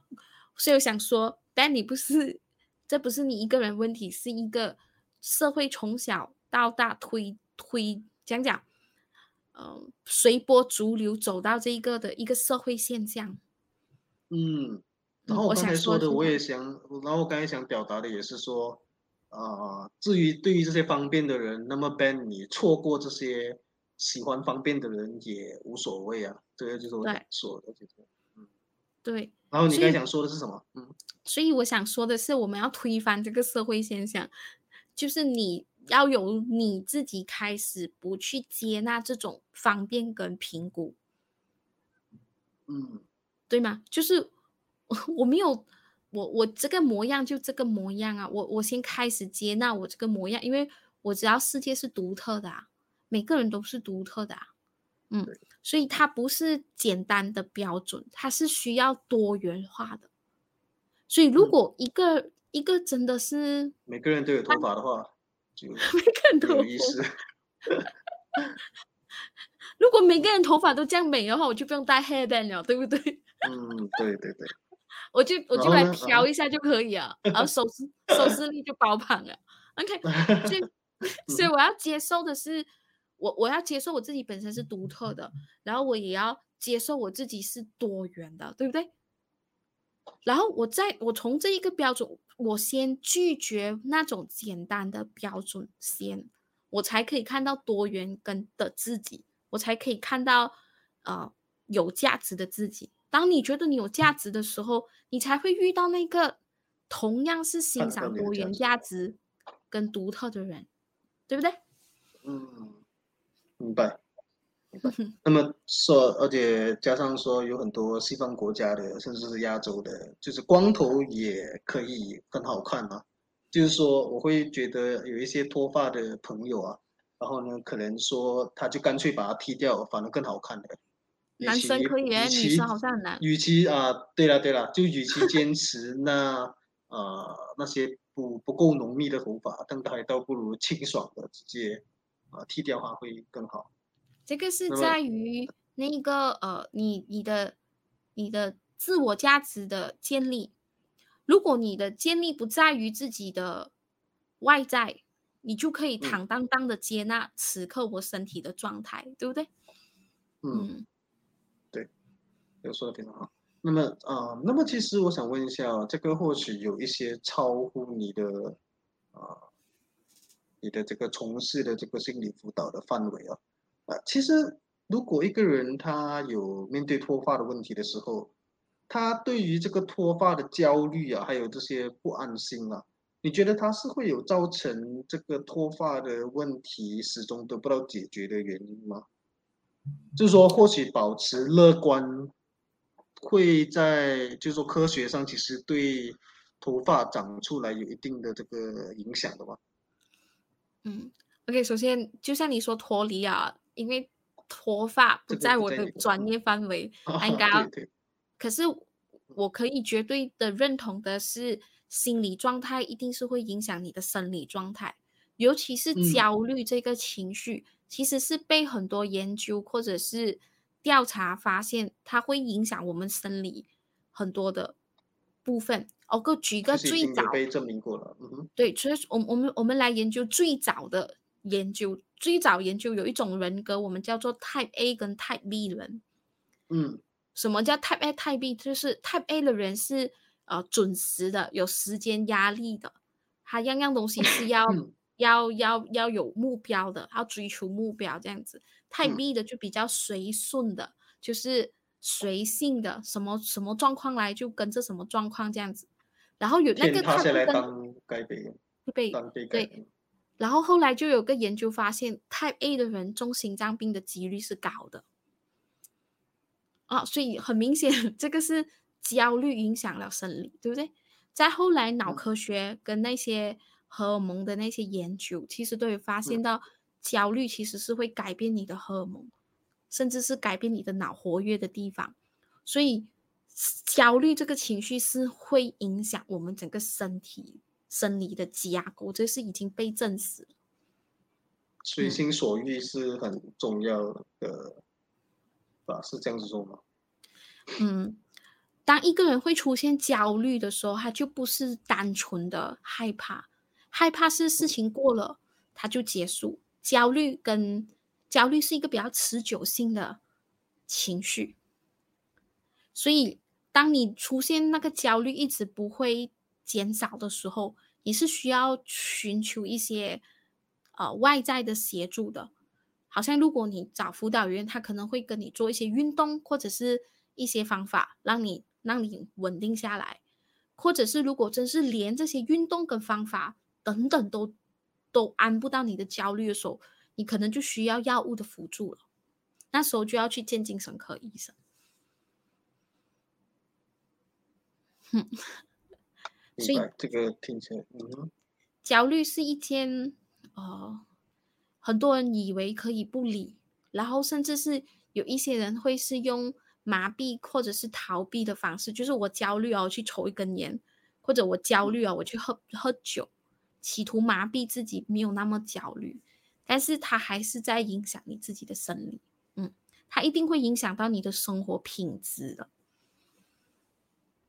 所以我想说，Ben，你不是，这不是你一个人问题，是一个社会从小到大推推讲讲，呃，随波逐流走到这一个的一个社会现象。嗯，嗯然后我刚才说的，我也想，然后我刚才想表达的也是说，啊、至于对于这些方便的人，那么 Ben 你错过这些喜欢方便的人也无所谓啊，这个就是我对想说的，就是。对，然后你刚才想说的是什么？嗯，所以我想说的是，我们要推翻这个社会现象，就是你要由你自己开始，不去接纳这种方便跟评估。嗯，对吗？就是我 我没有我我这个模样就这个模样啊，我我先开始接纳我这个模样，因为我知道世界是独特的啊，每个人都是独特的啊，嗯，所以它不是简单的标准，它是需要多元化的。所以如嗯果一个、一个真的是每个人都有头发的话，就每个人都有意思。如果每个人头发都这样美的话，我就不用戴 hairband 了，对不对？嗯，对对对，我就我就来然后呢嗯漂一下就可以了，然后收视收视率就爆棚了。OK，所以 所以我要接受的是，我我要接受我自己本身是独特的，然后我也要接受我自己是多元的，对不对？然后我在我从这一个标准，我先拒绝那种简单的标准先，我才可以看到多元跟的自己，我才可以看到呃有价值的自己。当你觉得你有价值的时候，你才会遇到那个同样是欣赏多元价值跟独特的人，对不对？嗯，明白。明白 那么说，而且加上说，有很多西方国家的，甚至是亚洲的，就是光头也可以很好看啊。就是说，我会觉得有一些脱发的朋友啊，然后呢，可能说他就干脆把它剃掉，反而更好看的。与男生可以耶，女生好像很难。与其啊，对了对了，就与其坚持那呃那些不不够浓密的头发，但还倒不如清爽的直接啊剃掉它会更好。这个是在于那个呃，你你的你的自我价值的建立。如果你的建立不在于自己的外在，你就可以嗯坦荡荡的接纳此刻我身体的状态，对不对？嗯，有说的非常好。那么啊、那么其实我想问一下，这个或许有一些超乎你的啊、你的这个从事的这个心理辅导的范围啊。啊，其实如果一个人他有面对脱发的问题的时候，他对于这个脱发的焦虑啊，还有这些不安心啊，你觉得他是会有造成这个脱发的问题始终得不到解决的原因吗？就是说，或许保持乐观，会在就是说科学上其实对头发长出来有一定的这个影响的吧。嗯，OK，首先就像你说脱离啊，因为脱发不在我的专业范围，应该要对对，可是我可以绝对的认同的是，心理状态一定是会影响你的生理状态，尤其是嗯焦虑这个情绪，其实是被很多研究或者是调查发现，它会影响我们生理很多的部分。哦个举一个最早被证明过了。嗯哼，对，所以我们我们我们来研究最早的研究，最早研究有一种人格，我们叫做 Type A 跟 Type B 人。嗯什么叫 Type A、Type B？就是 Type A 的人是呃准时的，有时间压力的，他样样东西是要嗯要要要有目标的，要追求目标这样子。Type 嗯 B 的就比较随顺的，就是随性的，什么什么状况来就跟着什么状况这样子。然后有那个天塌 Type 下 B 来跟被被对，然后后来就有个研究发现，Type A 的人中心脏病的几率是高的。啊，所以很明显，这个是焦虑影响了生理，对不对？再后来，脑嗯科学跟那些荷尔蒙的那些研究，其实都有发现嗯到，焦虑其实是会改变你的荷尔蒙，甚至是改变你的脑活跃的地方，所以焦虑这个情绪是会影响我们整个身体生理的架构，这是已经被证实。随心所欲是很重要的，吧？是这样子说吗？嗯，当一个人会出现焦虑的时候，他就不是单纯的害怕，害怕是事情过了它就结束，焦虑跟焦虑是一个比较持久性的情绪，所以当你出现那个焦虑一直不会减少的时候，你是需要寻求一些。呃，外在的协助的，好像如果你找辅导员，他可能会跟你做一些运动，或者是一些方法，让你让你稳定下来，或者是如果真是连这些运动跟方法等等都都安不到你的焦虑的时候，你可能就需要药物的辅助了，那时候就要去见精神科医生。哼，所以这个听起来，嗯，焦虑是一件。哦，很多人以为可以不理，然后甚至是有一些人会是用麻痹或者是逃避的方式，就是我焦虑哦，我去抽一根烟，或者我焦虑啊，我去喝喝酒，企图麻痹自己，没有那么焦虑，但是它还是在影响你自己的生理，嗯，它一定会影响到你的生活品质的。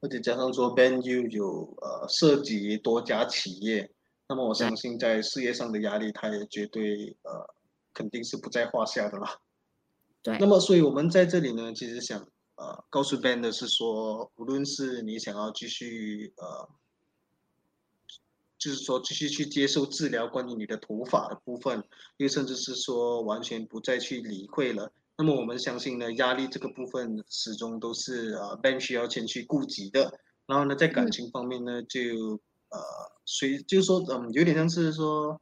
而且加上说，Ben 又有呃涉及多家企业。那么我相信，在事业上的压力，他也绝对呃，肯定是不在话下的啦。对。那么，所以我们在这里呢，其实想呃告诉 Ben 的是说，无论是你想要继续呃，就是说继续去接受治疗，关于你的头发的部分，又甚至是说完全不再去理会了。那么我们相信呢，压力这个部分始终都是呃 Ben 需要先去顾及的。然后呢，在感情方面呢，就。呃，随就是说，嗯，有点像是说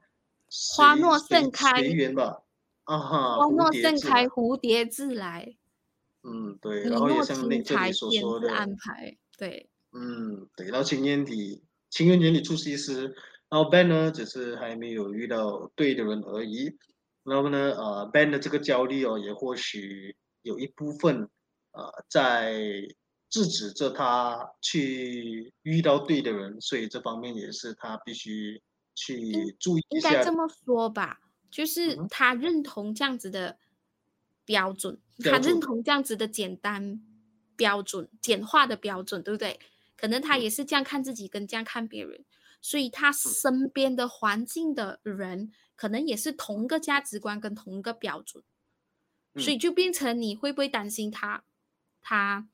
花诺盛开随缘吧，啊哈，花诺盛开，蝴蝶自来。嗯，对，然后也像那这里所说的安排，对，嗯，对，然后情人节，情人节里出西施，然后 Ben 呢，只是还没有遇到对的人而已。然后呢，呃，Ben 的这个焦虑哦，也或许有一部分，呃，在。制止着他去遇到对的人，所以这方面也是他必须去注意一下。应该这么说吧，就是他认同这样子的标准，他认同这样子的简单标准、简化的标准，对不对？可能他也是这样看自己，跟这样看别人，所以他身边的环境的人，可能也是同一个价值观跟同一个标准，所以就变成你会不会担心他？他？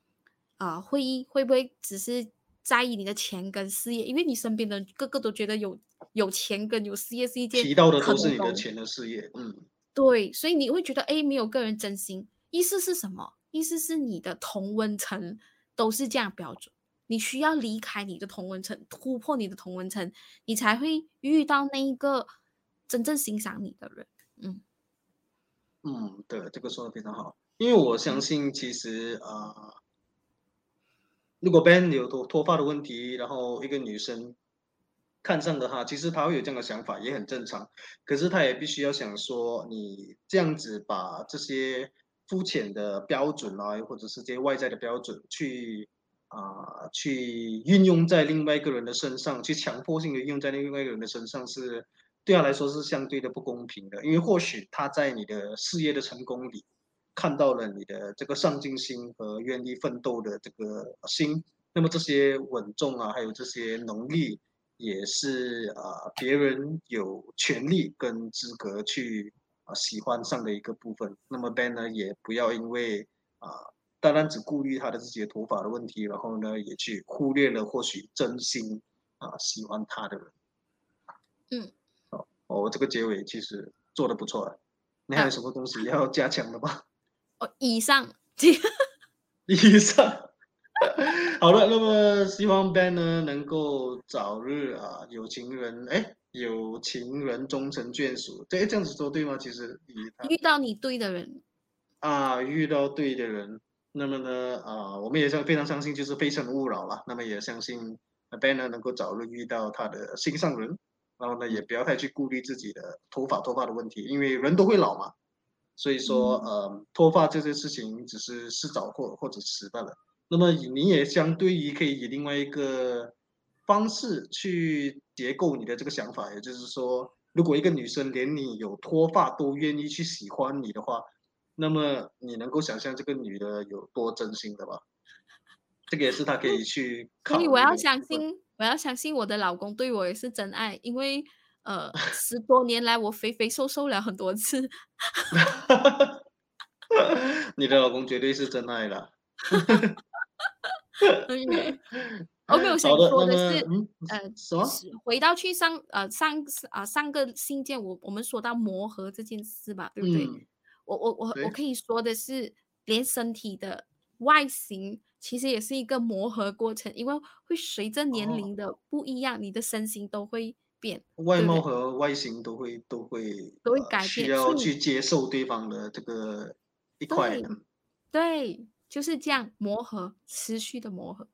啊，会会不会只是在意你的钱跟事业？因为你身边的个个都觉得有有钱跟有事业是一件提到的都是你的钱的事业，嗯，对，所以你会觉得哎，没有个人真心。意思是什么？意思是你的同温层都是这样标准，你需要离开你的同温层，突破你的同温层，你才会遇到那一个真正欣赏你的人。嗯嗯，对，这个说的非常好，因为我相信其实啊。如果 Ben 有脱脱发的问题，然后一个女生看上的他，其实他会有这样的想法，也很正常。可是他也必须要想说，你这样子把这些肤浅的标准啊，或者是这些外在的标准，去啊去运用在另外一个人的身上，去强迫性的运用在另外一个人的身上，是对他来说是相对的不公平的。因为或许他在你的事业的成功里。看到了你的这个上进心和愿意奋斗的这个心，那么这些稳重啊，还有这些能力，也是啊别人有权利跟资格去啊喜欢上的一个部分。那么 Ben 呢，也不要因为啊单单只顾虑他的自己的头发的问题，然后呢也去忽略了或许真心啊喜欢他的人。嗯，哦，我这个结尾其实做的不错，啊。你还有什么东西要加强的吗？哦以上，以上，好了，那么希望 Ben 呢能够早日啊有情人，哎，有情人终成眷属，对，这样子说对吗？其实遇到你对的人。啊，遇到对的人，那么呢啊，我们也是非常相信，就是非诚勿扰了。那么也相信 Ben 呢能够早日遇到他的心上人。然后呢，也不要太去顾虑自己的头发脱发的问题，因为人都会老嘛。所以说，呃，脱发这件事情只是迟早或或者迟罢了。那么你也相对于可以以另外一个方式去结构你的这个想法，也就是说，如果一个女生连你有脱发都愿意去喜欢你的话，那么你能够想象这个女的有多真心的吧？这个也是她可以去。所以我要相信，我要相信我的老公对我也是真爱，因为。呃，十多年来我肥肥瘦瘦了很多次。你的老公绝对是真爱了。OK，我想说的是，呃，什么？回到去上呃上啊上个信件，我我们说到磨合这件事吧，对不对？我我我我可以说的是，连身体的外形其实也是一个磨合过程，因为会随着年龄的不一样，你的身形都会。变外貌和外形都会都会都会改变，需要去接受对方的这个一块。对，就是这样磨合，持续的磨合。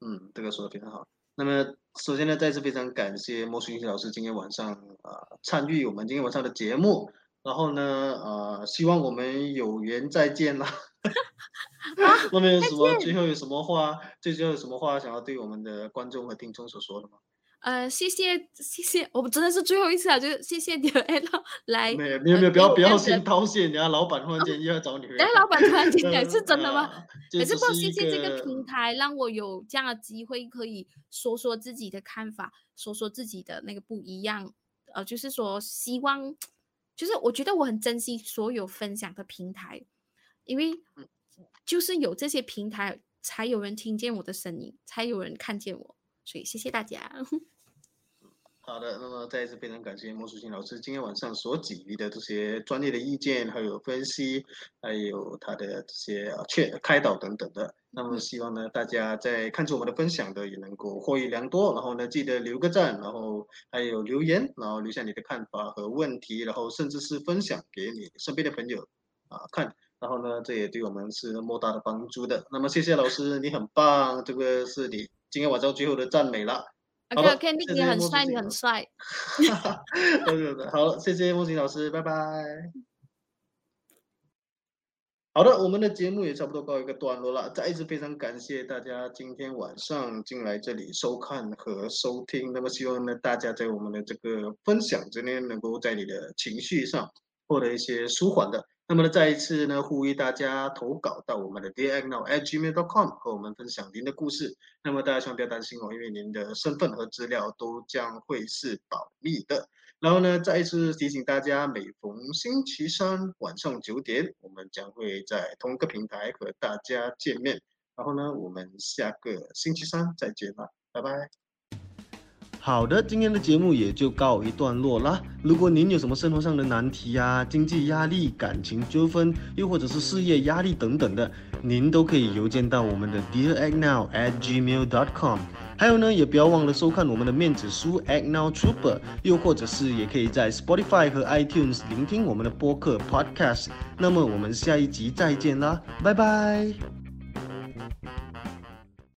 嗯，这个说的非常好。那么首先呢，再次非常感谢莫淑英老师今天晚上啊参与我们今天晚上的节目。然后呢，呃，希望我们有缘再见啦。那么有什么最后有什么话？最后有什么话想要对我们的观众和听众所说的吗？呃，谢谢谢谢，我真的是最后一次啊，就是谢谢你们 来。没有没有没有，不要不要先掏谢，人家老板突然间又要找你。人家老板突然间来 是真的吗？也是不谢谢这个平台，让我有这样的机会可以说说自己的看法，说说自己的那个不一样。呃，就是说希望，就是我觉得我很珍惜所有分享的平台，因为就是有这些平台，才有人听见我的声音，才有人看见我，所以谢谢大家。好的，那么再一次非常感谢莫淑清老师今天晚上所给予的这些专业的意见，还有分析，还有他的这些啊劝开导等等的。那么希望呢，大家在看着我们的分享的也能够获益良多。然后呢，记得留个赞，然后还有留言，然后留下你的看法和问题，然后甚至是分享给你身边的朋友啊看。然后呢，这也对我们是莫大的帮助的。那么谢谢老师，你很棒，这个是你今天晚上最后的赞美了。OK，OK，你很帅，你很帅。好，谢谢莫欣老师，拜拜。好的，我们的节目也差不多告一个段落了。再一次非常感谢大家今天晚上进来这里收看和收听。那么希望呢，大家在我们的这个分享之间，能够在你的情绪上获得一些舒缓的。那么呢，再一次呢，呼吁大家投稿到我们的 dearagnow@gmail.com 和我们分享您的故事。那么大家千万不要担心哦，因为您的身份和资料都将会是保密的。然后呢，再一次提醒大家，每逢星期三晚上九点，我们将会在同一个平台和大家见面。然后呢，我们下个星期三再见吧，拜拜。好的，今天的节目也就告一段落啦。如果您有什么生活上的难题啊、经济压力、感情纠纷，又或者是事业压力等等的，您都可以邮件到我们的 DEAR AG NOW AT gmail dot com。还有呢，也不要忘了收看我们的面子书 Agnow Trooper，又或者是也可以在 Spotify 和 iTunes 聆听我们的播客 Podcast。那么我们下一集再见啦，拜拜。